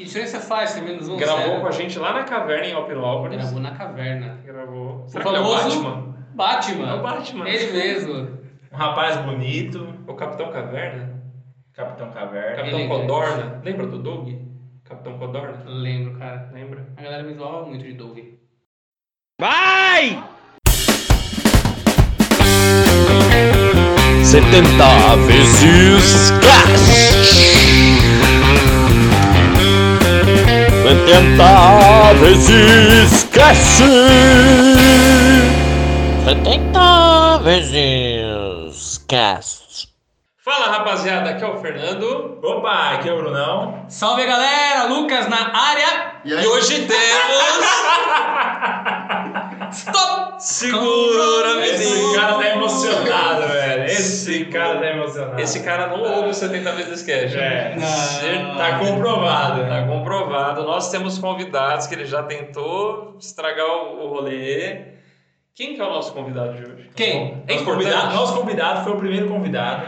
Que diferença faz? Tem menos um Gravou zero. com a gente lá na caverna em Alpinópolis. Gravou na caverna. Gravou. O Será é o famoso Batman? Batman. É o Batman. Ele mesmo. Um rapaz bonito, O Capitão Caverna? Capitão Caverna. Capitão Elegante. Codorna? Lembra do Doug? Capitão Codorna? Lembro, cara. Lembra? A galera me zoava muito de Doug. Vai! 70 vezes cash. 70 vezes cash. 70 vezes cast. Fala rapaziada, aqui é o Fernando. Opa, aqui é o Brunão. Salve galera! Lucas na área! E, hoje temos. Segura, Esse menino. cara tá emocionado, velho. Esse cara tá emocionado. Esse cara não ouve o 70 vezes cash. É. Não. Tá comprovado. Tá comprovado. Nós temos convidados que ele já tentou estragar o rolê. Quem que é o nosso convidado de hoje? Quem? É Nosso convidado, nosso convidado foi o primeiro convidado.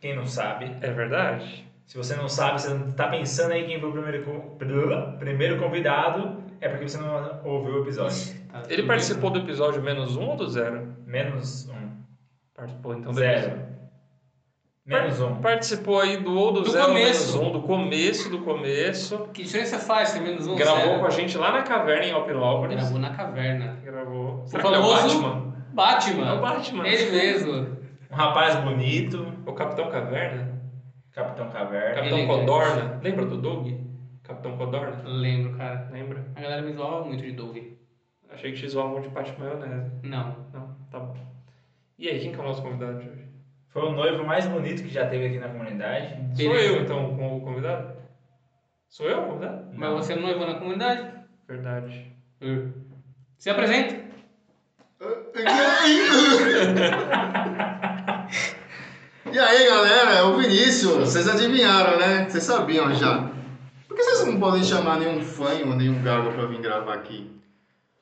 Quem não sabe. É verdade? Se você não sabe, você tá pensando aí quem foi o primeiro, primeiro convidado, é porque você não ouviu o episódio. Tá Ele tudo participou do episódio menos um ou do zero? Menos um. Participou então do Zero. episódio. Menos um. Participou aí do ou do, Do zero começo. menos um, do começo do começo. Que diferença faz? Tem menos um Gravou zero. com a gente lá na caverna em Alpinópolis. Gravou na caverna. Gravou. O Será ele é o famoso Batman? Batman. É o Batman. Ele mesmo. Um rapaz bonito, O Capitão Caverna? Capitão Caverna. Capitão Elegante. Codorna? Lembra do Doug? Capitão Codorna? Lembro, cara. Lembra? A galera me zoava muito de Doug. Achei que te zoavam de pate maionese. Não. Não, tá bom. E aí, quem que é o nosso convidado de hoje? Foi o noivo mais bonito que já teve aqui na comunidade. Sou Beleza. eu, então, com o convidado? Sou eu o convidado? Mas você não noivou na comunidade? Verdade. Se apresenta. E aí galera, é o Vinícius, vocês adivinharam né? Vocês sabiam já. Por que vocês não podem chamar nenhum fã ou nenhum gago pra vir gravar aqui?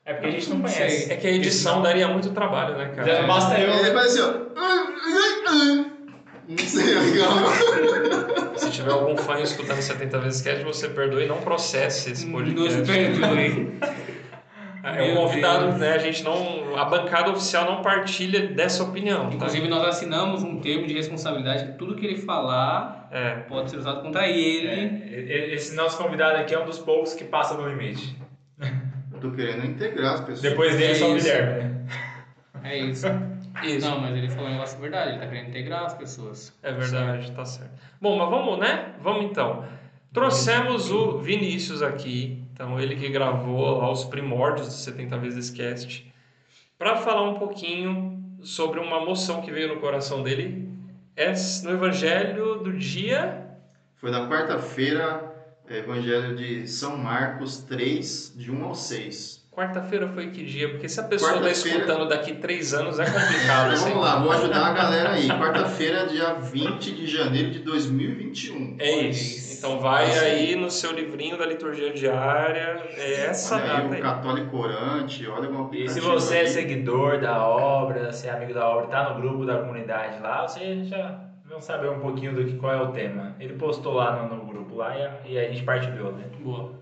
É porque a gente não Não conhece. É que a edição daria muito trabalho, né, cara? Já basta eu. Ele faz assim, ó. Não sei, é legal. Se tiver algum fã escutando 70 vezes cast, você perdoe e não processe esse podcast. Nos perdoe. É um convidado, né? A gente não. A bancada oficial não partilha dessa opinião. tá? Inclusive, nós assinamos um termo de responsabilidade que tudo que ele falar É. pode ser usado contra ele. É, esse nosso convidado aqui é um dos poucos que passa no limite. Eu tô querendo integrar as pessoas. Depois dele É só o. Guilherme, né? É isso. Isso. Não, mas ele falou um negócio verdade, ele tá querendo integrar as pessoas. É verdade, tá certo. Bom, mas vamos, né? Vamos então. Trouxemos o Vinícius aqui, então ele que gravou lá os primórdios do 70 vezes cast, para falar um pouquinho sobre uma moção que veio no coração dele. É no Evangelho do dia. Foi da quarta-feira, é, Evangelho de São Marcos 3, de 1 ao 6. Quarta-feira foi que dia? Porque se a pessoa está escutando daqui três anos é complicado. Então assim. vamos lá, vou ajudar a galera aí. Quarta-feira, dia 20 de janeiro de 2021. É isso. Então vai aí no seu livrinho da liturgia diária. É essa Olha aí, data o aí. católico orante, olha o E se aplicativo você é seguidor da obra, se é amigo da obra, tá no grupo da comunidade lá, você já vão saber um pouquinho do que qual é o tema. Ele postou lá no, no grupo lá e a, e a gente partilhou, né? Boa.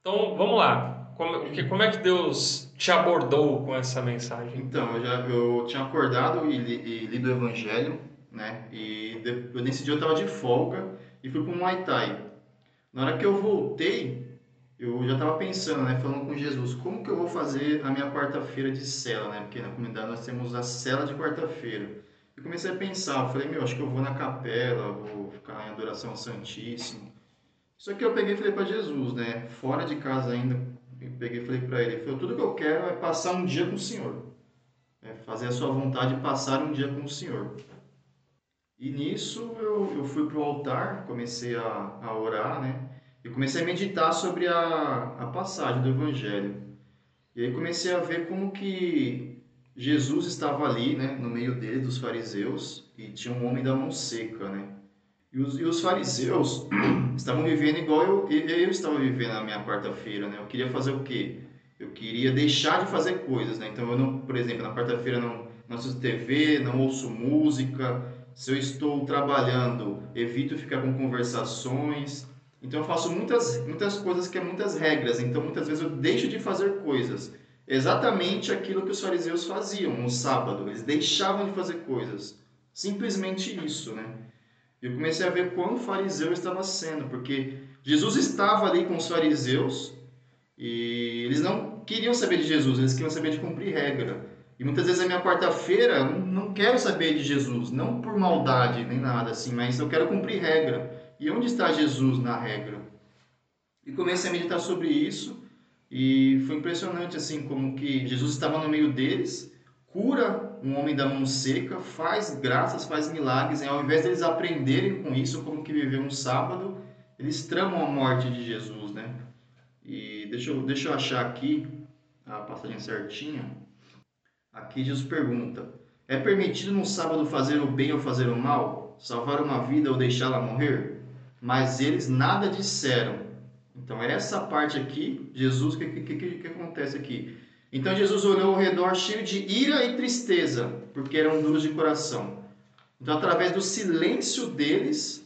Então vamos lá. Como, o que- como é que Deus te abordou com essa mensagem? Então, eu, já, eu tinha acordado e, li, e lido o Evangelho, né? E de- eu, nesse dia eu estava de folga e fui para um Muay Thai. Na hora que eu voltei, eu já estava pensando, né? Falando com Jesus, como que eu vou fazer a minha quarta-feira de cela, né? Porque na comunidade nós temos a cela de quarta-feira. E comecei a pensar, eu falei, meu, acho que eu vou na capela, vou ficar em adoração ao Santíssimo. Só que eu peguei e falei para Jesus, né? Fora de casa ainda, eu peguei e falei para ele, falei, tudo que eu quero é passar um dia com o Senhor. É fazer a sua vontade e passar um dia com o Senhor. E nisso eu, eu fui para o altar, comecei a, a orar, né? E comecei a meditar sobre a, a passagem do Evangelho. E aí comecei a ver como que Jesus estava ali, né? No meio dele, dos fariseus, e tinha um homem da mão seca, né? E os, e os fariseus estavam vivendo igual eu, eu, estava vivendo na minha quarta-feira, né? Eu queria fazer o quê? Eu queria deixar de fazer coisas, né? Então eu não, por exemplo, na quarta-feira não, não assisto TV, não ouço música. Se eu estou trabalhando, evito ficar com conversações. Então eu faço muitas, muitas coisas que é muitas regras. Então muitas vezes eu deixo de fazer coisas. Exatamente aquilo que os fariseus faziam no sábado. Eles deixavam de fazer coisas. Simplesmente isso, né? Eu comecei a ver quão fariseu eu estava sendo, porque Jesus estava ali com os fariseus e eles não queriam saber de Jesus, eles queriam saber de cumprir regra. E muitas vezes a minha quarta-feira não quero saber de Jesus, não por maldade nem nada assim, mas eu quero cumprir regra. E onde está Jesus na regra? E comecei a meditar sobre isso e foi impressionante assim como que Jesus estava no meio deles cura um homem da mão seca, faz graças, faz milagres, e ao invés deles aprenderem com isso, como que viver um sábado, eles tramam a morte de Jesus, né? E deixa eu, deixa eu achar aqui a passagem certinha. Aqui Jesus pergunta: É permitido no sábado fazer o bem ou fazer o mal? Salvar uma vida ou deixá-la morrer? Mas eles nada disseram. Então, essa parte aqui, Jesus, o que, que, que, que acontece aqui? Então Jesus olhou ao redor cheio de ira e tristeza, porque eram duros de coração. Então, através do silêncio deles,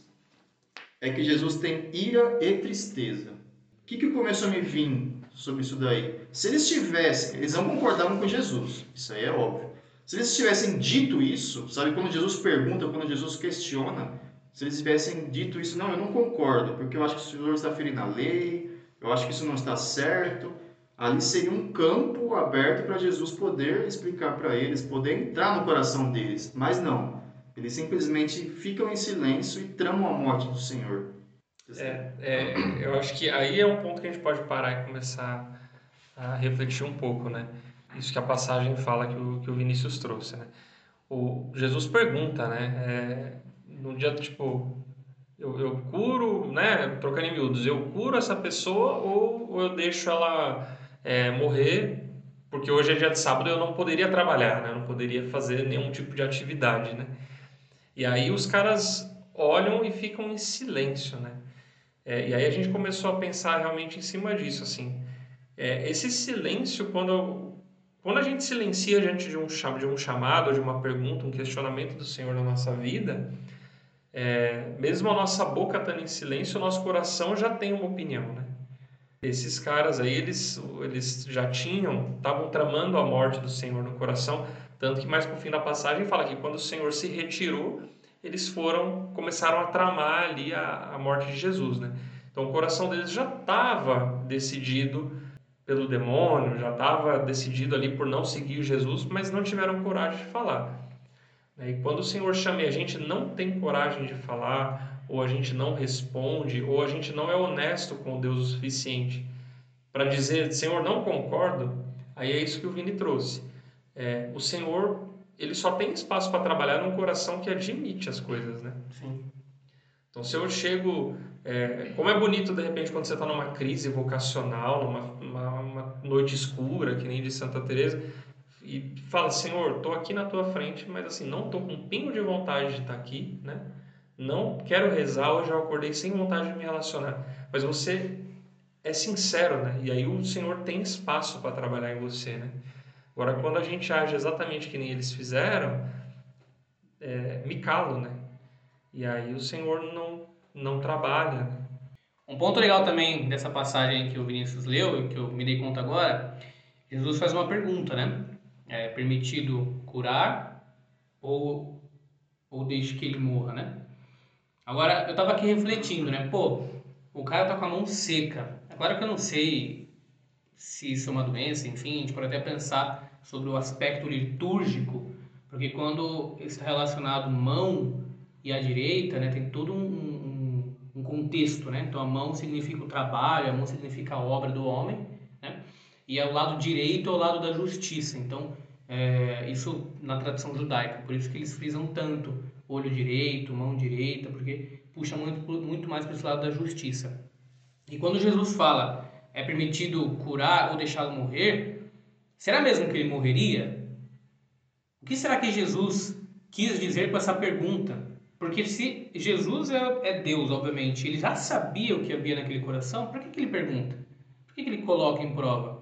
é que Jesus tem ira e tristeza. O que, que começou a me vir sobre isso daí? Se eles tivessem, eles não concordavam com Jesus, isso aí é óbvio. Se eles tivessem dito isso, sabe quando Jesus pergunta, quando Jesus questiona, se eles tivessem dito isso, não, eu não concordo, porque eu acho que o Senhor está ferindo a lei, eu acho que isso não está certo, ali seria um campo aberto para Jesus poder explicar para eles, poder entrar no coração deles. Mas não, eles simplesmente ficam em silêncio e tramam a morte do Senhor. É, é, eu acho que aí é um ponto que a gente pode parar e começar a refletir um pouco, né? Isso que a passagem fala que o, que o Vinícius trouxe, né? O Jesus pergunta, né? É, no dia, tipo, eu, eu curo, né? Trocando em miúdos, eu curo essa pessoa ou, ou eu deixo ela é, morrer, porque hoje é dia de sábado eu não poderia trabalhar, né? Eu não poderia fazer nenhum tipo de atividade, né? E aí os caras olham e ficam em silêncio, né? É, e aí a gente começou a pensar realmente em cima disso, assim. É, esse silêncio, quando, quando a gente silencia diante de um, de um chamado, de uma pergunta, um questionamento do Senhor na nossa vida, é, mesmo a nossa boca estando em silêncio, o nosso coração já tem uma opinião, né? Esses caras aí, eles, eles já tinham, estavam tramando a morte do Senhor no coração, tanto que mais pro fim da passagem fala que quando o Senhor se retirou, eles foram, começaram a tramar ali a, a morte de Jesus, né? Então o coração deles já estava decidido pelo demônio, já estava decidido ali por não seguir Jesus, mas não tiveram coragem de falar. E quando o Senhor chama e a gente não tem coragem de falar, ou a gente não responde, ou a gente não é honesto com Deus o suficiente para dizer, Senhor, não concordo, aí é isso que o Vini trouxe. É, o Senhor, ele só tem espaço para trabalhar num coração que admite as coisas, né? Sim. Então, se eu chego, é, como é bonito de repente quando você está numa crise vocacional, numa uma, uma noite escura, que nem de Santa Teresa, e fala, Senhor, estou aqui na tua frente, mas assim não estou com um pingo de vontade de estar tá aqui, né? Não quero rezar, hoje eu acordei sem vontade de me relacionar. Mas você é sincero, né? E aí o Senhor tem espaço para trabalhar em você, né? Agora, quando a gente age exatamente que nem eles fizeram, é, me calo, né? E aí o Senhor não, não trabalha. Né? Um ponto legal também dessa passagem que o Vinícius leu e que eu me dei conta agora, Jesus faz uma pergunta, né? É permitido curar ou, ou deixe que ele morra, né? Agora, eu tava aqui refletindo, né? Pô, o cara tá com a mão seca. Agora que eu não sei se isso é uma doença, enfim, a gente pode até pensar sobre o aspecto litúrgico, porque quando está relacionado mão e a direita, né, tem todo um, um, um, contexto, né? Então a mão significa o trabalho, a mão significa a obra do homem, né? E é o lado direito é o lado da justiça. Então, é, isso na tradição judaica, por isso que eles frisam tanto olho direito, mão direita, porque puxa muito, muito mais para esse lado da justiça. E quando Jesus fala é permitido curar ou deixá-lo morrer, será mesmo que ele morreria? O que será que Jesus quis dizer com essa pergunta? Porque se Jesus é, é Deus, obviamente, ele já sabia o que havia naquele coração, por que, que ele pergunta? Por que, que ele coloca em prova?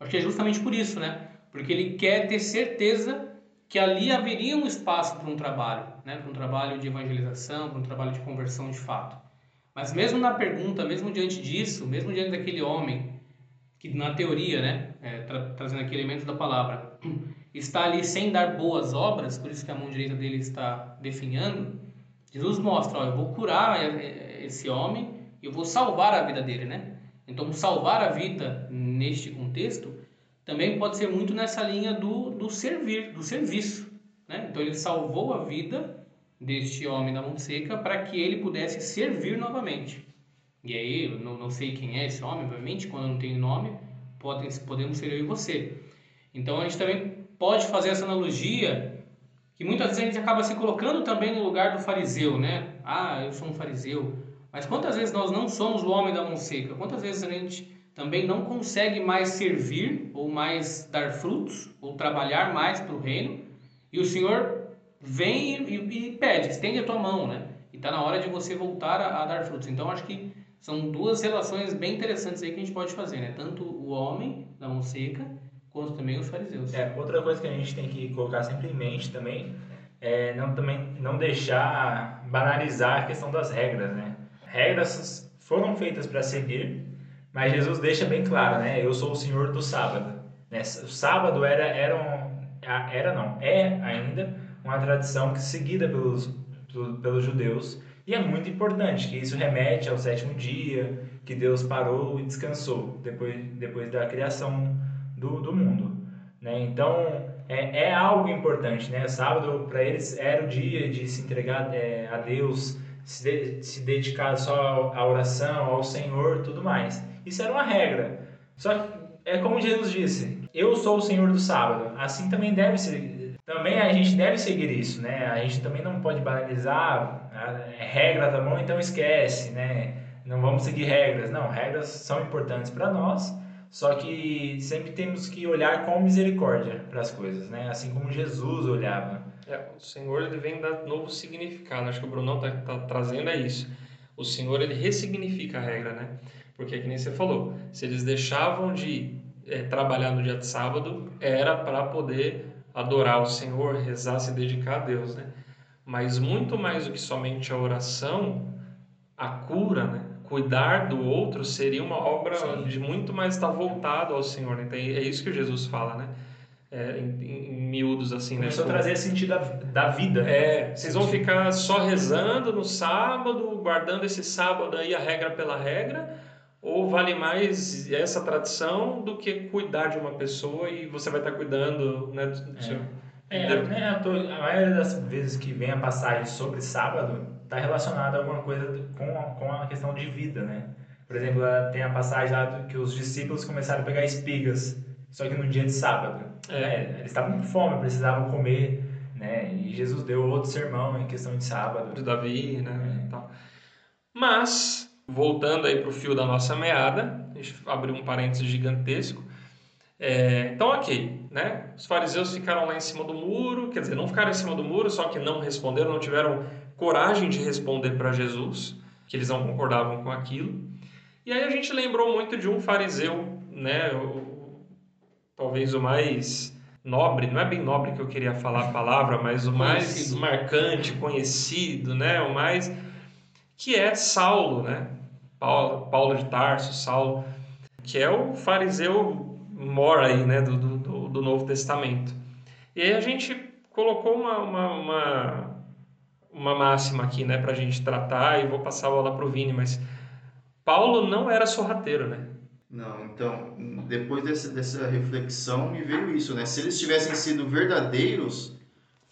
Acho que é justamente por isso, né? Porque ele quer ter certeza que ali haveria um espaço para um trabalho, né? para um trabalho de evangelização, para um trabalho de conversão de fato. Mas mesmo na pergunta, mesmo diante disso, mesmo diante daquele homem, que na teoria, né, é, tra trazendo aqui elementos da palavra, está ali sem dar boas obras, por isso que a mão direita dele está definhando, Jesus mostra, ó, eu vou curar é, esse homem, eu vou salvar a vida dele, né? Então, salvar a vida neste contexto também pode ser muito nessa linha do, do servir, do serviço. Né? Então, ele salvou a vida deste homem da mão seca para que ele pudesse servir novamente. E aí, não, não sei quem é esse homem, obviamente, quando não tenho nome, podem, podemos ser eu e você. Então, a gente também pode fazer essa analogia que muitas vezes a gente acaba se colocando também no lugar do fariseu, né? Ah, eu sou um fariseu. Mas quantas vezes nós não somos o homem da mão seca? Quantas vezes a gente também não consegue mais servir ou mais dar frutos ou trabalhar mais para o reino e o Senhor vem e, e, pede, estende a tua mão, né? E está na hora de você voltar a, a, dar frutos. Então acho que são duas relações bem interessantes aí que a gente pode fazer, né? Tanto o homem da mão seca quanto também os fariseus. É, outra coisa que a gente tem que colocar sempre em mente também é não também não deixar banalizar a questão das regras, né? Regras foram feitas para seguir, mas Jesus deixa bem claro, né? Eu sou o Senhor do sábado. Né? O sábado era era um, era não é ainda uma tradição que seguida pelos pelos judeus e é muito importante que isso remete ao sétimo dia que Deus parou e descansou depois depois da criação do, do mundo. Né? Então, é, é algo importante. Né? Sábado, para eles, era o dia de se entregar é, a Deus, se, de, se dedicar só à oração, ao Senhor tudo mais. Isso era uma regra. Só que, é como Jesus disse, eu sou o Senhor do sábado. Assim também deve ser. Também a gente deve seguir isso, né? A gente também não pode banalizar, é regra tá bom, então esquece, né? Não vamos seguir regras. Não, regras são importantes para nós, só que sempre temos que olhar com misericórdia para as coisas, né? Assim como Jesus olhava. É, o Senhor ele vem dar novo significado. Acho que o Brunão está tá trazendo é isso. O Senhor ele ressignifica a regra, né? Porque é que nem você falou, se eles deixavam de é, trabalhar no dia de sábado, era para poder adorar o Senhor, rezar, se dedicar a Deus, né? Mas muito mais do que somente a oração, a cura, né? cuidar do outro seria uma obra Sim. de muito mais estar voltado ao Senhor. Né? Então, é isso que Jesus fala, né? É, em, em, miúdos assim, Começou né? a trazer sentido da, da vida. É, vocês vão ficar só rezando no sábado, guardando esse sábado aí a regra pela regra, ou vale mais essa tradição do que cuidar de uma pessoa e você vai estar cuidando, né? Do é. seu... É, né, a maioria das vezes que vem a passagem sobre sábado, está relacionado a alguma coisa com a, com a questão de vida, né? Por exemplo, tem a passagem lá que os discípulos começaram a pegar espigas, só que no dia de sábado. É. Né? Eles estavam com fome, precisavam comer, né? E Jesus deu outro sermão em questão de sábado. De Davi, né? É. Mas, voltando aí para o fio da nossa meada, a gente abriu um parênteses gigantesco. É, então, ok, né? Os fariseus ficaram lá em cima do muro, quer dizer, não ficaram em cima do muro, só que não responderam, não tiveram coragem de responder para Jesus, que eles não concordavam com aquilo. E aí a gente lembrou muito de um fariseu, né? O, talvez o mais nobre, não é bem nobre que eu queria falar a palavra, mas o mais conhecido. marcante, conhecido, né? O mais que é Saulo, né? Paulo, Paulo de Tarso, Saulo, que é o fariseu mor aí, né? Do, do, do Novo Testamento. E aí a gente colocou uma, uma, uma uma máxima aqui, né, para a gente tratar e vou passar a bola para o Vini, mas Paulo não era sorrateiro, né? Não, então, depois dessa, dessa reflexão me veio isso, né? Se eles tivessem sido verdadeiros,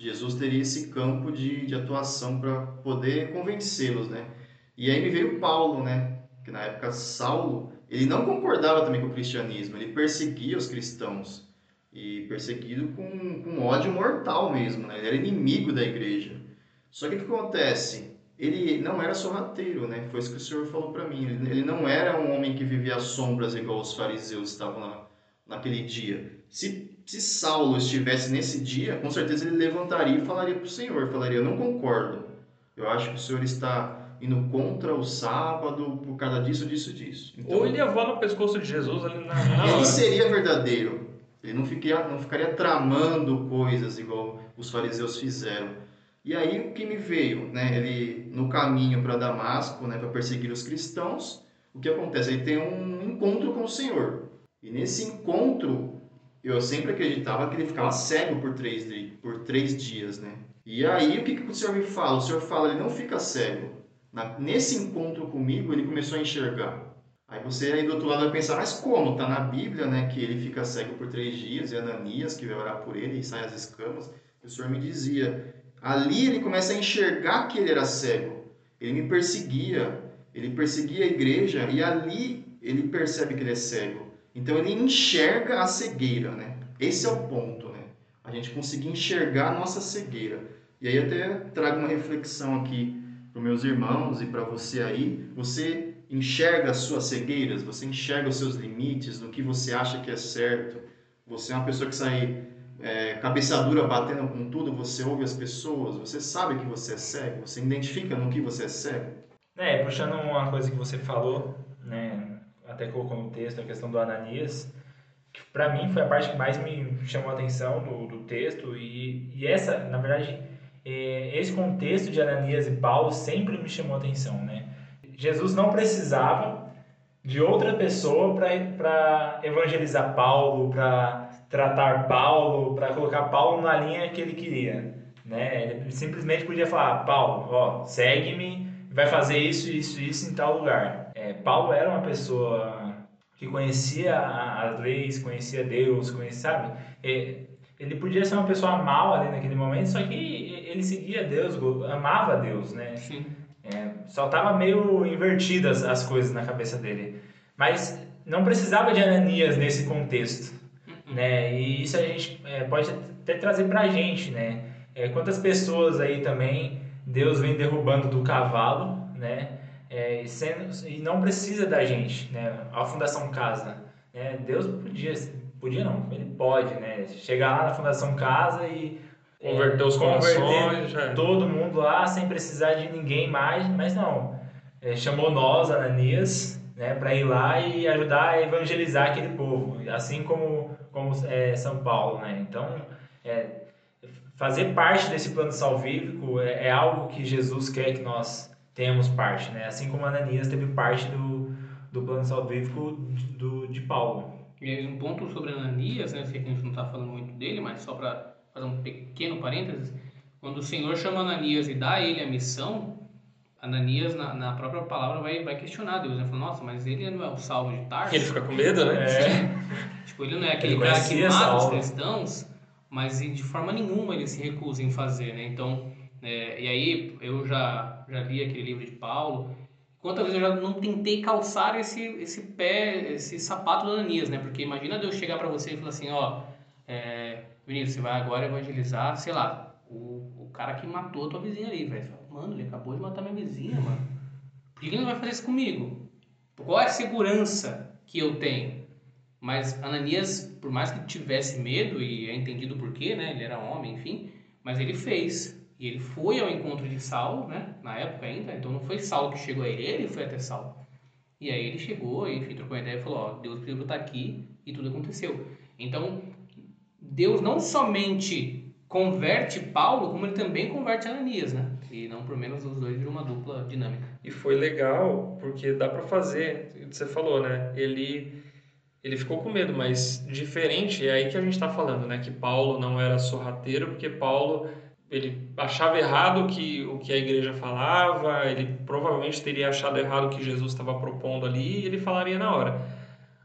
Jesus teria esse campo de, de atuação para poder convencê-los, né? E aí me veio Paulo, né? Que na época Saulo, ele não concordava também com o cristianismo, ele perseguia os cristãos. E perseguido com, com ódio mortal mesmo, né? Ele era inimigo da igreja. Só que o que acontece? Ele não era sorrateiro, né? Foi isso que o senhor falou para mim. Ele não era um homem que vivia às sombras igual os fariseus estavam lá naquele dia. Se, se Saulo estivesse nesse dia, com certeza ele levantaria e falaria para o Senhor, falaria, eu não concordo. Eu acho que o Senhor está indo contra o sábado por causa disso, disso, disso. Então, Ou ele ia voar no pescoço de Jesus ali na, na Ele seria verdadeiro. Ele não ficaria, não ficaria tramando coisas igual os fariseus fizeram. E aí o que me veio, né? Ele no caminho para Damasco, né, para perseguir os cristãos, o que acontece? Ele tem um encontro com o Senhor. E nesse encontro, eu sempre acreditava que ele ficava cego por três, por três dias, né? E aí o que, que o Senhor me fala? O Senhor fala, ele não fica cego. Na- nesse encontro comigo, ele começou a enxergar. Aí você aí do outro lado vai pensar, mas como? Tá na Bíblia, né, que ele fica cego por três dias, e Ananias que vai orar por ele e sai as escamas. E o Senhor me dizia, ali ele começa a enxergar que ele era cego. Ele me perseguia, ele perseguia a igreja e ali ele percebe que ele é cego. Então ele enxerga a cegueira, né? Esse é o ponto, né? A gente conseguir enxergar a nossa cegueira. E aí até trago uma reflexão aqui para meus irmãos e para você aí. Você enxerga as suas cegueiras? Você enxerga os seus limites, no que você acha que é certo? Você é uma pessoa que sai é, cabeça dura batendo com tudo, você ouve as pessoas, você sabe que você é cego, você identifica no que você é cego. É, puxando uma coisa que você falou, né, até colocou no texto, a questão do Ananias, que pra mim foi a parte que mais me chamou a atenção do, do texto, e, e essa, na verdade, é, esse contexto de Ananias e Paulo sempre me chamou a atenção, né. Jesus não precisava de outra pessoa para evangelizar Paulo, para tratar Paulo, para colocar Paulo na linha que ele queria, né, ele simplesmente podia falar, Paulo, ó, segue-me, vai fazer isso, isso, isso em tal lugar. É, Paulo era uma pessoa que conhecia as leis, conhecia Deus, conhecia, sabe? É, Ele podia ser uma pessoa mal ali naquele momento, só que ele seguia Deus, amava Deus, né? Sim. É, só tava meio invertidas as coisas na cabeça dele. Mas não precisava de Ananias nesse contexto, né? E isso a gente é, pode até trazer pra gente, né? É, quantas pessoas aí também Deus vem derrubando do cavalo, né? É, e, sendo, e não precisa da gente, né? A Fundação Casa, né? Deus podia, podia não, ele pode, né? Chegar lá na Fundação Casa e é, Converter os corações, é. todo mundo lá sem precisar de ninguém mais, mas não. É, chamou nós, Ananias, né, para ir lá e ajudar a evangelizar aquele povo, assim como, como é, São Paulo, né? Então, é, fazer parte desse plano salvífico é, é algo que Jesus quer que nós tenhamos parte, né? Assim como Ananias teve parte do, do plano salvífico de, do, de Paulo. E aí, um ponto sobre Ananias, né? Sei que a gente não está falando muito dele, mas só para fazer um pequeno parênteses. Quando o Senhor chama Ananias e dá a ele a missão, Ananias, na, na própria palavra, vai, vai questionar Deus. Né? Fala, nossa, mas ele não é o salvo de Tarso? Ele fica com medo, né? É, Tipo, ele não é aquele Ele cara que mata os cristãos, mas de forma nenhuma ele se recusa em fazer, né? Então, é, e aí eu já, já li aquele livro de Paulo. Quantas vezes eu já não tentei calçar esse, esse pé, esse sapato do Ananias, né? Porque imagina Deus chegar pra você e falar assim, ó, é, Vinícius, você vai agora evangelizar, sei lá, o, o cara que matou a tua vizinha ali, velho. Mano, ele acabou de matar minha vizinha, mano. Por que ele não vai fazer isso comigo? Qual é a segurança que eu tenho? Mas Ananias, por mais que tivesse medo, e é entendido por quê, né? Ele era homem, enfim, mas ele fez. Ele foi ao encontro de Saulo, né? Na época ainda, então não foi Saulo que chegou a ele, ele foi até Saulo. E aí ele chegou, enfim, trocou uma ideia e falou, ó, Deus pediu eu estar aqui, e tudo aconteceu. Então, Deus não somente converte Paulo, como ele também converte Ananias, né? E não por menos os dois viram uma dupla dinâmica. E foi legal, porque dá pra fazer, você falou, né? Ele ele ficou com medo, mas diferente, é aí que a gente tá falando, né? Que Paulo não era sorrateiro, porque Paulo ele achava errado que, o que a igreja falava, ele provavelmente teria achado errado o que Jesus estava propondo ali e ele falaria na hora.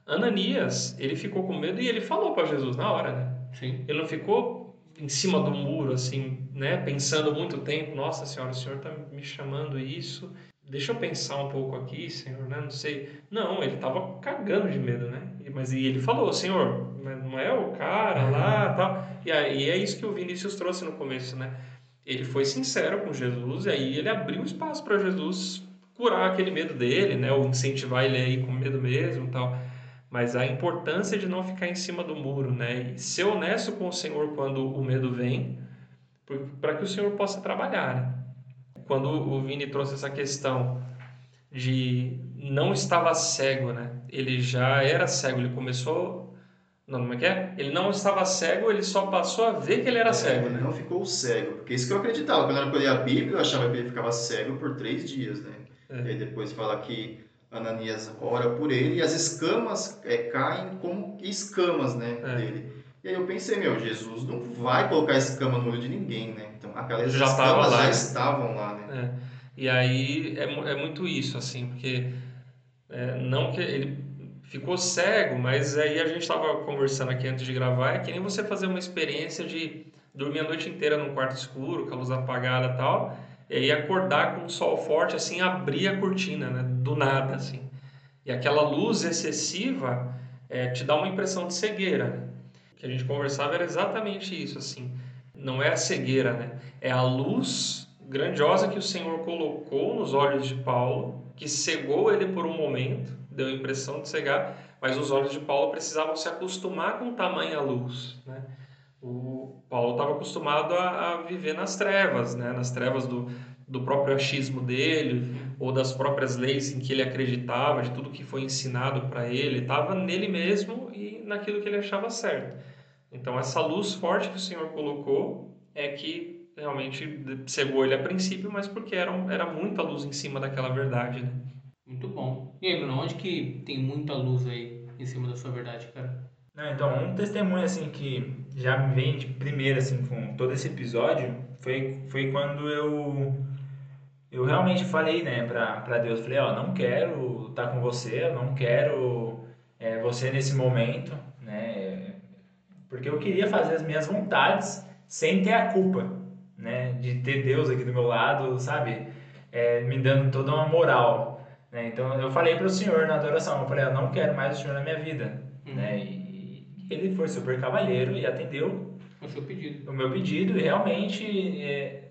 Ananias, ele ficou com medo e ele falou para Jesus na hora, né? Sim. Ele não ficou em cima do muro, assim, né? Pensando muito tempo, nossa senhora, o senhor está me chamando isso. Deixa eu pensar um pouco aqui, senhor, né? Não sei. Não, ele tava cagando de medo, né? Mas e ele falou, senhor, não é o cara lá, tal. E aí é isso que o Vinícius trouxe no começo, né? Ele foi sincero com Jesus e aí ele abriu espaço para Jesus curar aquele medo dele, né? Ou incentivar ele a ir com medo mesmo, tal. Mas a importância de não ficar em cima do muro, né? E ser honesto com o Senhor quando o medo vem, para que o Senhor possa trabalhar, né? Quando o Vini trouxe essa questão de não estava cego, né? Ele já era cego, ele começou Não, como é que é? Ele não estava cego, ele só passou a ver que ele era cego, Ele né? não ficou cego, porque isso que eu acreditava. Quando eu lia a Bíblia, eu achava que ele ficava cego por três dias, né? É. E aí depois fala que Ananias ora por ele e as escamas é, caem como escamas, né, É. dele. E aí eu pensei, meu, Jesus não vai colocar escama no olho de ninguém, né? Então aquelas Já escamas lá, já né? estavam lá, né? É. E aí é, é muito isso, assim, porque é, não que ele ficou cego, mas aí a gente estava conversando aqui antes de gravar, é que nem você fazer uma experiência de dormir a noite inteira num quarto escuro, com a luz apagada e tal, e aí acordar com um sol forte, assim, abrir a cortina, né, do nada, assim. E aquela luz excessiva é, te dá uma impressão de cegueira, né? O que a gente conversava era exatamente isso, assim. Não é a cegueira, né? É a luz grandiosa que o Senhor colocou nos olhos de Paulo, que cegou ele por um momento, deu a impressão de cegar, mas os olhos de Paulo precisavam se acostumar com tamanha luz, né? O Paulo estava acostumado a, a viver nas trevas, né? Nas trevas do, do próprio achismo dele ou das próprias leis em que ele acreditava, de tudo que foi ensinado para ele, estava nele mesmo e naquilo que ele achava certo. Então essa luz forte que o Senhor colocou é que realmente cegou ele a princípio, mas porque era, era muita luz em cima daquela verdade, né? Muito bom. E aí, Bruno, onde que tem muita luz aí em cima da sua verdade, cara? Não, então, um testemunho assim que já me vem de primeira assim com todo esse episódio foi, foi quando eu eu realmente falei, né, pra, pra Deus, falei, ó, não quero estar com você, não quero é, você nesse momento, né, porque eu queria fazer as minhas vontades sem ter a culpa, né, de ter Deus aqui do meu lado, sabe, É, me dando toda uma moral, né, então eu falei pro Senhor na adoração, eu falei, eu não quero mais o Senhor na minha vida, Uhum. né? E ele foi super cavalheiro e atendeu o seu pedido. o meu pedido e realmente é,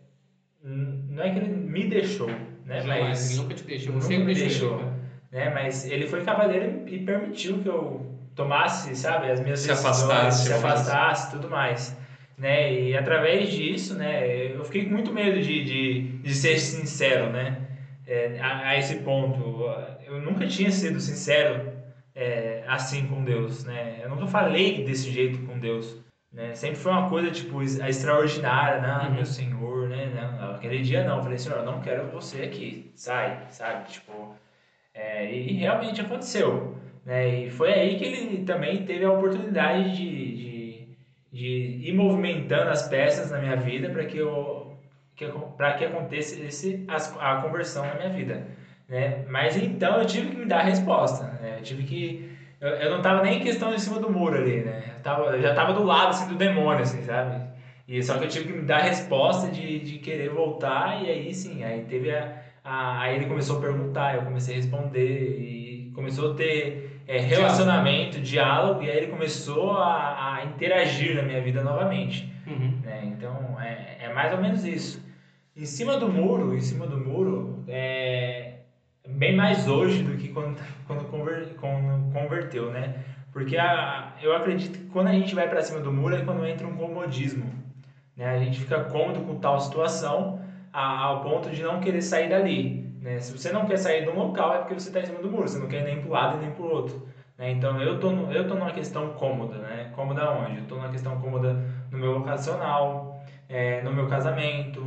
não é que ele me deixou, né? Jamais, Mas, ele nunca te deixou. nunca Você me deixou. deixou. né? Mas ele foi cavalheiro e permitiu que eu tomasse, sabe, as minhas Se decisões, afastasse, se afastasse, tudo mais. Né? E através disso, né, eu fiquei com muito medo de, de, de ser sincero, né? É, a, a esse ponto. Eu nunca tinha sido sincero é, assim com Deus, né? Eu nunca falei desse jeito com Deus, né? Sempre foi uma coisa, tipo, extraordinária, né? Uhum. Meu Senhor, né? Não, aquele dia não, eu falei, Senhor, eu não quero você aqui, sai, sabe? Tipo, é, e realmente aconteceu, né? E foi aí que ele também teve a oportunidade de, de, de ir movimentando as peças na minha vida para que eu para que acontecesse as- a conversão na minha vida, né? Mas então eu tive que me dar a resposta, né? Eu tive que eu, eu não tava nem em questão em cima do muro ali, né? Eu, tava, eu já tava do lado assim do demônio, assim, sabe? E só que eu tive que me dar a resposta de, de querer voltar e aí sim, aí teve a, a aí ele começou a perguntar, eu comecei a responder e começou a ter é, relacionamento, diálogo e aí ele começou a, a interagir na minha vida novamente Uhum. né? Então é, é mais ou menos isso. Em cima do muro, em cima do muro, é bem mais hoje do que quando, quando, conver, quando converteu, né? Porque a, eu acredito que quando a gente vai para cima do muro é quando entra um comodismo, né? A gente fica cômodo com tal situação a- ao ponto de não querer sair dali, né? Se você não quer sair de um local é porque você está em cima do muro, você não quer nem para lado e nem para o outro. Né? Então eu tô, no- eu tô numa questão cômoda, né? Cômoda onde? Eu tô numa questão cômoda no meu vocacional, é, no meu casamento,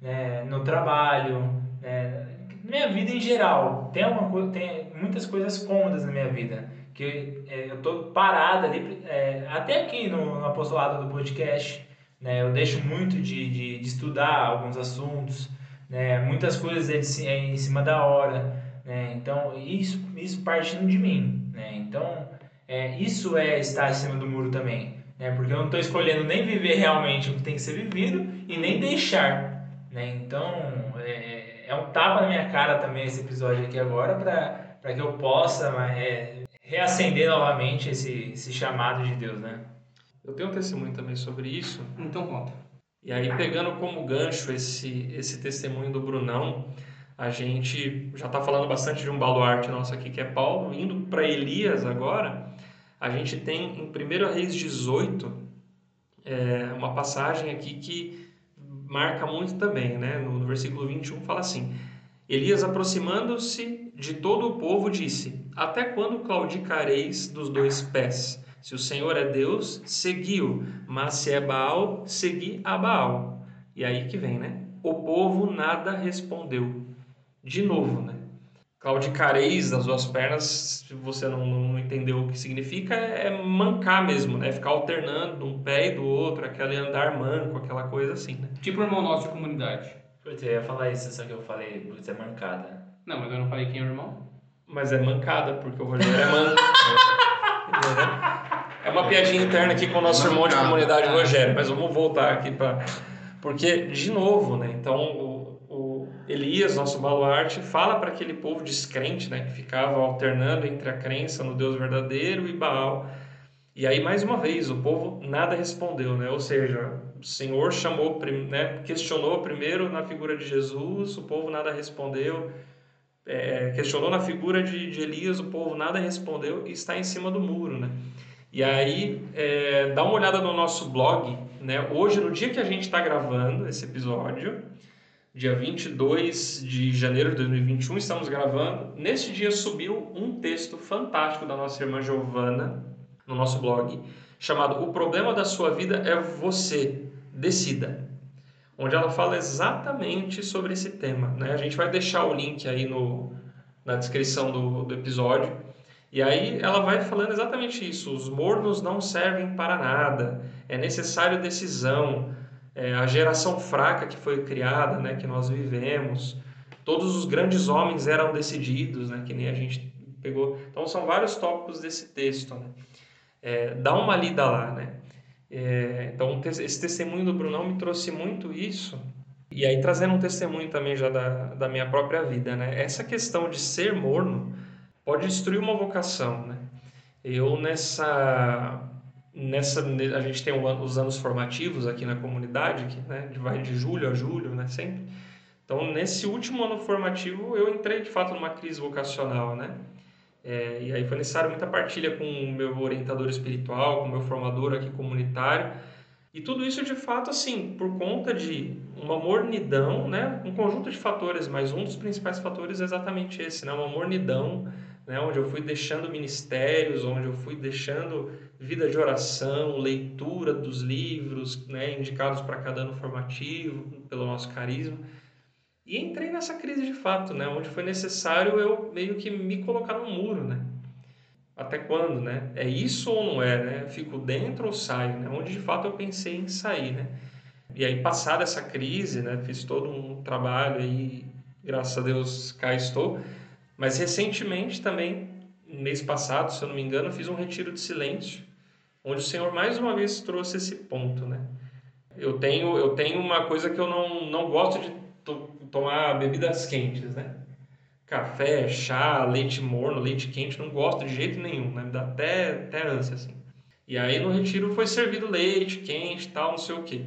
né? no trabalho, né? na minha vida em geral. Tem, uma, co- tem muitas coisas cômodas na minha vida, que é, eu tô parado ali, é, até aqui no, no apostolado do podcast, né? eu deixo muito de, de, de estudar alguns assuntos, né? muitas coisas é, é em cima da hora, né? então isso, isso partindo de mim. Né? Então, é, isso é estar em cima do muro também né? Porque eu não estou escolhendo nem viver realmente o que tem que ser vivido e nem deixar, né? Então é, é um tapa na minha cara também esse episódio aqui agora para que eu possa é, reacender novamente esse, esse chamado de Deus, né? Eu tenho um testemunho também sobre isso. Então conta. E aí, pegando como gancho esse, esse testemunho do Brunão, a gente já está falando bastante de um baluarte nosso aqui, que é Paulo, indo para Elias agora, a gente tem em 1 Reis 18 é, uma passagem aqui que marca muito também, né? No, versículo 21 fala assim: Elias, aproximando-se de todo o povo, disse: Até quando claudicareis dos dois pés? Se o Senhor é Deus, segui-o, mas se é Baal, segui a Baal. E aí que vem, né? O povo nada respondeu. De novo, né? Claudicareis das duas pernas, se você não, não entendeu o que significa, é mancar mesmo, né? Ficar alternando um pé e do outro, aquele andar manco, aquela coisa assim, né? Tipo o irmão nosso de comunidade. Putz, eu ia falar isso, só que eu falei, putz, é mancada. Não, mas eu não falei quem é o irmão. Mas é mancada, porque o Rogério é manco. É uma piadinha interna aqui com o nosso irmão de comunidade, Rogério, mas vamos voltar aqui para. Porque, de novo, né? Então, Elias, nosso baluarte, fala para aquele povo descrente, né? Que ficava alternando entre a crença no Deus verdadeiro e Baal. E aí, mais uma vez, o povo nada respondeu, né? Ou seja, o Senhor chamou, né? questionou primeiro na figura de Jesus, o povo nada respondeu. É, questionou na figura de, de Elias, o povo nada respondeu e está em cima do muro, né? E aí, é, dá uma olhada no nosso blog, né? Hoje, no dia que a gente está gravando esse episódio, dia 22 de janeiro de 2021, estamos gravando. Nesse dia subiu um texto fantástico da nossa irmã Giovana no nosso blog, chamado O Problema da Sua Vida é Você, Decida. Onde ela fala exatamente sobre esse tema. Né? A gente vai deixar o link aí no, na descrição do, do episódio. E aí ela vai falando exatamente isso. Os mornos não servem para nada. É necessário decisão. É, a geração fraca que foi criada, né, que nós vivemos. Todos os grandes homens eram decididos, né, que nem a gente pegou. Então são vários tópicos desse texto. Né? É, dá uma lida lá, né? É, então esse testemunho do Brunão me trouxe muito isso. E aí trazendo um testemunho também já da, da minha própria vida, né? Essa questão de ser morno pode destruir uma vocação, né? Eu nessa nessa a gente tem os anos formativos aqui na comunidade, que né, vai de julho a julho, né, sempre. Então, nesse último ano formativo, eu entrei de fato numa crise vocacional, né? É, e aí foi necessário muita partilha com o meu orientador espiritual, com o meu formador aqui comunitário. E tudo isso, de fato, assim, por conta de uma mornidão, né? Um conjunto de fatores, mas um dos principais fatores é exatamente esse, né? Uma mornidão, né? Onde eu fui deixando ministérios, onde eu fui deixando vida de oração, leitura dos livros, né? Indicados para cada ano formativo, pelo nosso carisma. E entrei nessa crise de fato, né? Onde foi necessário eu meio que me colocar no muro, né? Até quando, né? É isso ou não é, né? Fico dentro ou saio, né? Onde de fato eu pensei em sair, né? E aí, passada essa crise, né? Fiz todo um trabalho aí, graças a Deus cá estou. Mas recentemente também, mês passado, se eu não me engano, fiz um retiro de silêncio, onde o Senhor mais uma vez trouxe esse ponto, né? Eu tenho, eu tenho uma coisa que eu não, não gosto de to- tomar bebidas quentes, né? Café, chá, leite morno, leite quente, não gosto de jeito nenhum, né? Me dá até, até ânsia, assim. E aí no retiro foi servido leite quente tal, não sei o quê.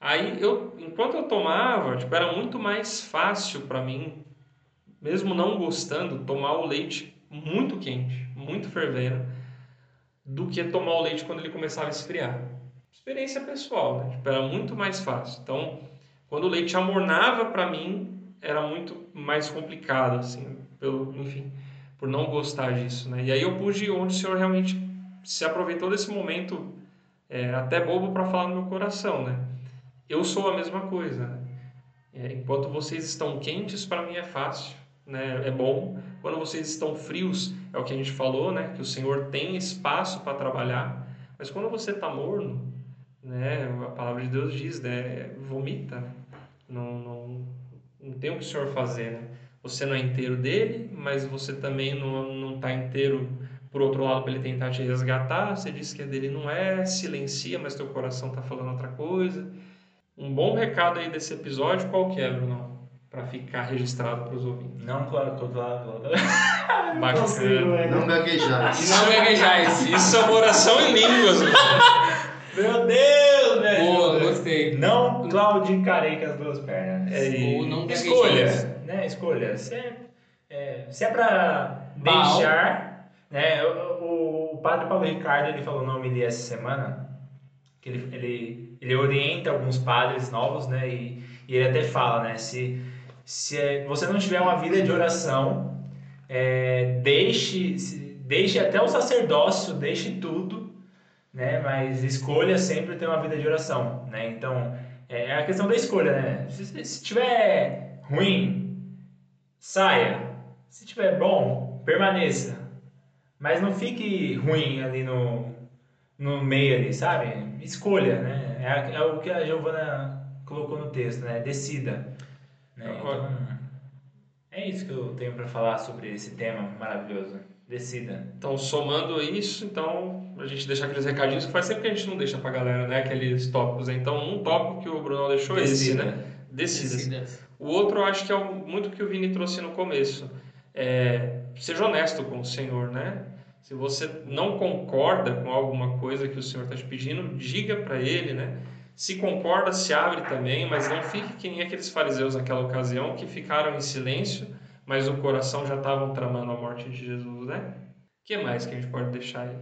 Aí eu, enquanto eu tomava, tipo, era muito mais fácil para mim, mesmo não gostando, tomar o leite muito quente, muito fervendo, do que tomar o leite quando ele começava a esfriar. Experiência pessoal, né? Tipo, era muito mais fácil. Então, quando o leite amornava para mim, era muito mais complicado, assim, pelo, enfim, por não gostar disso, né? E aí eu pude onde o Senhor realmente se aproveitou desse momento é, até bobo para falar no meu coração, né? Eu sou a mesma coisa, né? É, enquanto vocês estão quentes, para mim é fácil, né? É bom. Quando vocês estão frios, é o que a gente falou, né? Que o Senhor tem espaço para trabalhar. Mas quando você está morno, né? A palavra de Deus diz, né? Vomita? Não, não, não tem o que o Senhor fazer, né? Você não é inteiro dele, mas você também não está inteiro por outro lado para ele tentar te resgatar. Você disse que é dele não é, silencia, mas teu coração está falando outra coisa. Um bom recado aí desse episódio, qual que é, Bruno? Para ficar registrado para os ouvintes. Não, claro, claro, claro. Bacana. Não gaguejar. E não gaguejar. Isso é uma oração em línguas. né? Meu Deus, velho! Pô, gostei. Não claudicarei com as duas pernas. É, Ou não Escolha, né? Escolha. Se é, é, se é pra Baal. deixar, né? O, o- o padre Paulo Ricardo ele falou no homilia essa semana que ele, ele, ele orienta alguns padres novos, né? E, e ele até fala, né? Se, se é- você não tiver uma vida de oração, é, deixe, deixe até o sacerdócio, deixe tudo, né? Mas escolha sempre ter uma vida de oração, né? Então, é a questão da escolha, né? Se, se tiver ruim, saia. Se tiver bom, permaneça. Mas não fique ruim ali no, no meio ali, sabe? Escolha, né? É, é o que a Giovana colocou no texto, né? Decida. Né? Concordo. Então, é isso que eu tenho para falar sobre esse tema maravilhoso. Decida. Então, somando isso, então, a gente deixa aqueles recadinhos que faz sempre que a gente não deixa pra galera, né? Aqueles tópicos. né? Então, um tópico que o Bruno deixou é esse, Decida. né? Decida. Decidas. O outro, eu acho que é o- muito que o Vini trouxe no começo. É, seja honesto com o Senhor, né? Se você não concorda com alguma coisa que o Senhor está te pedindo, diga para Ele, né? Se concorda, se abre também, mas não fique que nem aqueles fariseus naquela ocasião que ficaram em silêncio, mas no coração já estavam tramando a morte de Jesus, né? O que mais que a gente pode deixar aí?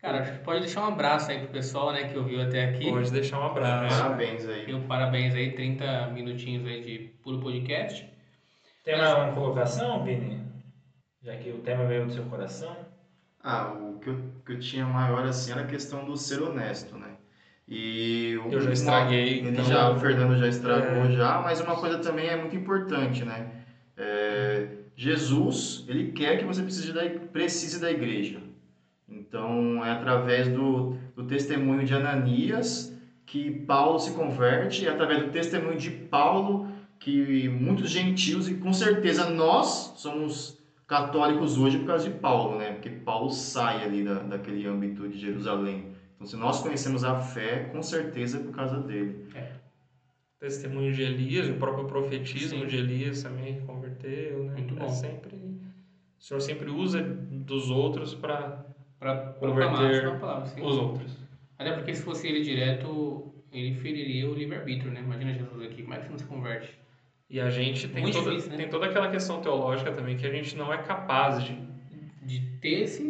Cara, acho que pode deixar um abraço aí pro pessoal, né, que ouviu até aqui. Pode deixar um abraço. Parabéns aí. E parabéns aí, 30 minutinhos aí de puro podcast. Tem mais uma colocação, Vini? Já que o tema veio do seu coração. Ah, o que eu, que eu tinha maior assim era a questão do ser honesto, né? E o- Eu já estraguei, Ele então- já, o Fernando já estragou É. já, mas uma coisa também é muito importante, né? É, Jesus, ele quer que você precise da, precise da igreja. Então, é através do, do testemunho de Ananias que Paulo se converte, é através do testemunho de Paulo que muitos gentios, e com certeza nós somos católicos hoje por causa de Paulo, né? Porque Paulo sai ali da, daquele âmbito de Jerusalém. Então, se nós conhecemos a fé, com certeza é por causa dele. Testemunho de Elias, o próprio profetismo Sim. de Elias também converteu, né? Muito É bom. sempre, o Senhor sempre usa dos outros para Converter os outros. Até porque se fosse ele direto, ele feriria o livre-arbítrio, né? Imagina Jesus aqui, como é que você não se converte? E a gente tem, Muito toda, difícil, né? tem toda aquela questão teológica também que a gente não é capaz de De ter esse...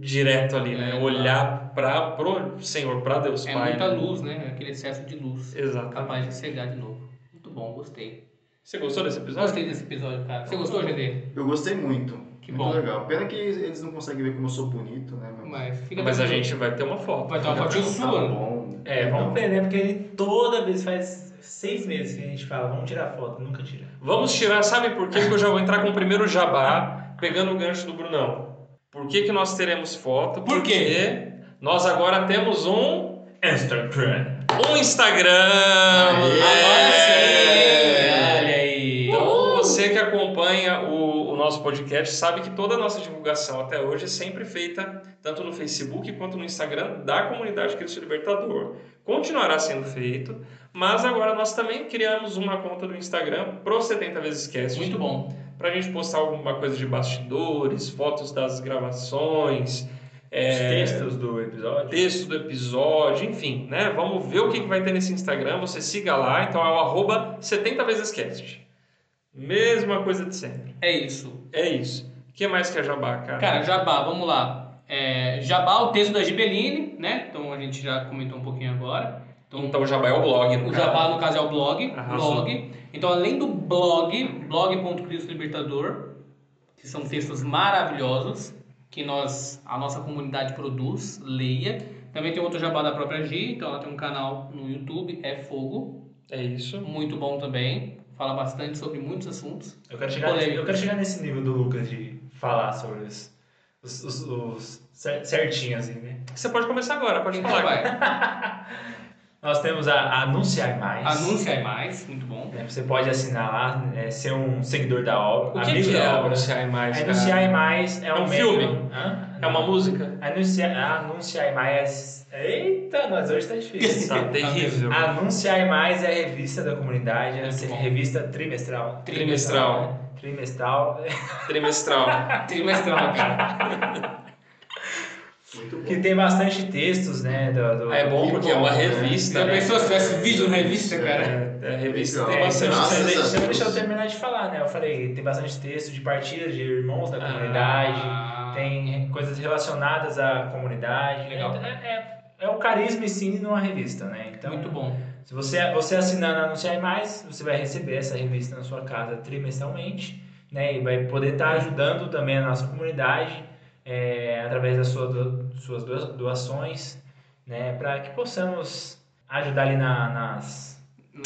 direto ali, né? É, Olhar para pro Senhor, para Deus É Pai. muita né? luz, né? Aquele excesso de luz. Exatamente. Capaz de cegar de novo. Muito bom, gostei. Você gostou desse episódio? Gostei desse episódio, cara. Você gostou, GD? Eu gostei muito. Que muito bom. legal. Pena que eles não conseguem ver como eu sou bonito, né? Mas fica Mas a gente vai ter uma foto. Vai ter uma fotinha Tá sua. bom. É, vamos ver, né? Porque ele toda vez faz seis meses que a gente fala, vamos tirar foto, nunca tira. Vamos tirar, sabe por quê? Que eu já vou entrar com o primeiro jabá, pegando o gancho do Brunão. Por que, que nós teremos foto? Por quê? Porque nós agora temos um, Instagram. um Instagram. Agora sim! É. Olha aí! Então, você que acompanha o, o nosso podcast sabe que toda a nossa divulgação até hoje é sempre feita tanto no Facebook quanto no Instagram da comunidade Cristo Libertador. Continuará sendo feito, mas agora nós também criamos uma conta do Instagram pro 70 vezes Cast. Muito bom. Pra gente postar alguma coisa de bastidores, fotos das gravações, Os é, textos do episódio. texto do episódio, enfim, né? Vamos ver o que que vai ter nesse Instagram. Você siga lá, então é o arroba 70 vezes cast. Mesma coisa de sempre. É isso. É isso. O que mais que é jabá, cara? Cara, Jabá, vamos lá. É, Jabá, o texto da Gibeline, né? Então a gente já comentou um pouquinho agora. Então, então o jabá é o blog, no o caso. Jabá, no caso, é o blog. Arrasou. blog. Então, além do blog, blog.cristo Libertador, que são textos maravilhosos, que nós, a nossa comunidade produz, leia. Também tem outro Jabá da própria Gi, então ela tem um canal no YouTube, é Fogo, É isso. muito bom também. Fala bastante sobre muitos assuntos. Eu quero, chegar nesse, eu quero chegar nesse nível do Lucas de falar sobre os, os, os, os cer- certinho, assim, né? Você pode começar agora, pode Então falar. vai. Nós temos a, Anunciar Mais. Anuncia aí mais, muito bom. né? Você pode assinar lá, é, ser um seguidor da obra. O que, amigo que é da obra. anunciar mais, cara? Anunciar Mais é, É um filme? Hã? É uma música? Anunciar, Anunciar Mais. Eita, nós hoje tá difícil. Tá terrível. Anunciar Mais é a revista da comunidade, é a bom. revista trimestral. Trimestral. Trimestral. Trimestral. Trimestral, cara. Que tem bastante textos, né? Do, do- É bom porque é uma né? revista, Já né? pensou se tivesse vídeo na revista, cara? É, é, a revista Legal. tem É, bastante Graças você, deixou eu terminar de falar, né? Eu falei, tem bastante texto de partilha de irmãos da comunidade, Ah. tem coisas relacionadas à comunidade. Legal. É, é, é o carisma e sim numa revista, né? Então, Muito bom. se você, você assinando a Anunciar Mais, você vai receber essa revista na sua casa trimestralmente, né? E vai poder estar ajudando também a nossa comunidade é, através das sua do- suas doa- doações, né, para que possamos ajudar ali na- nas, Hum,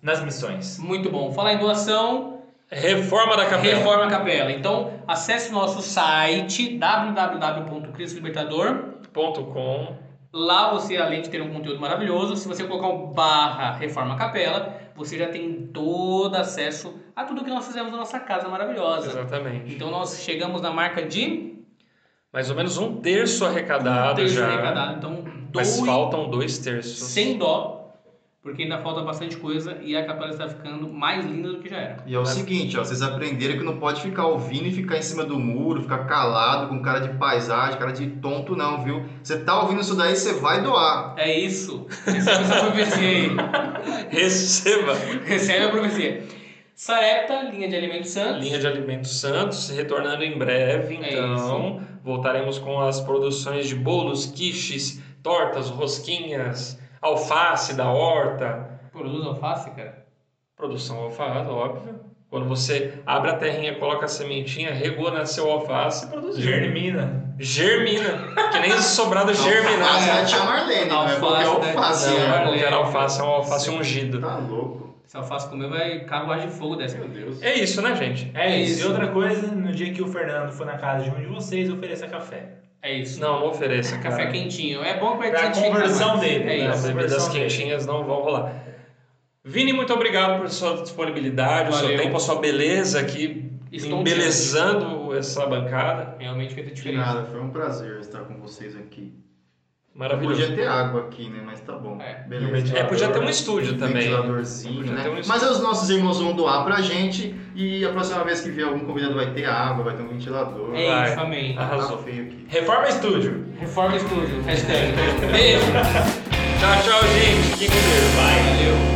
nas missões. Muito bom. Falar em doação, Reforma da capela. Reforma a Capela. Então, acesse o nosso site www.crisolibertador. Ponto com. Lá você, além de ter um conteúdo maravilhoso, se você colocar o barra Reforma Capela, você já tem todo acesso a tudo que nós fizemos na nossa casa maravilhosa. Exatamente. Então nós chegamos na marca de Mais ou menos um terço arrecadado terço já. arrecadado. Então, Mas doe faltam dois terços. sem dó, porque ainda falta bastante coisa e a capela está ficando mais linda do que já era. E é o seguinte, ó, vocês aprenderam que não pode ficar ouvindo e ficar em cima do muro, ficar calado, com cara de paisagem, cara de tonto não, viu? Você tá ouvindo isso daí, você vai doar. É isso. Recebe essa profecia aí. Receba. Recebe a profecia. Sarepta, linha de alimentos santos. Linha de alimentos santos, retornando em breve, É então. Voltaremos com as produções de bolos, quiches, tortas, rosquinhas, alface da horta. Produz alface, cara. Produção alface, óbvio. Quando você abre a terrinha, coloca a sementinha, regou, nasceu alface, produziu. Germina. Germina. Que nem sobrado Alface germinar. da tia Marlene, não é Alface alface. qualquer alface, é um alface ungido. Tá louco. Se alface comer, vai carruagem de fogo dessa. Meu Deus. É isso, né, gente? É isso. isso. E outra coisa, no dia que o Fernando for na casa de um de vocês, ofereça café. É isso. Não, não ofereça, cara. Café quentinho. É bom pra Pra identificar conversão mais. dele, É né? As isso. bebidas Conversão dele. quentinhas não vão rolar. Vini, muito obrigado por sua disponibilidade, o seu Valeu. tempo, a sua beleza aqui, Estou embelezando essa bancada. Realmente fez a De diferença. nada, foi um prazer estar com vocês aqui. Maravilhoso. Podia ter água aqui, né? Mas tá bom. É. Beleza. É, podia ter um estúdio também. Ventiladorzinho, né? um Mas os nossos irmãos vão doar pra gente e a próxima vez que vier algum convidado vai ter água, vai ter um ventilador. É Vai. isso, amém. Tá Arrasou. feio aqui. Reforma Estúdio. Reforma Estúdio. Hashtag. Beijo. Tchau, tchau, gente. Fiquem com Deus. Vai. Valeu.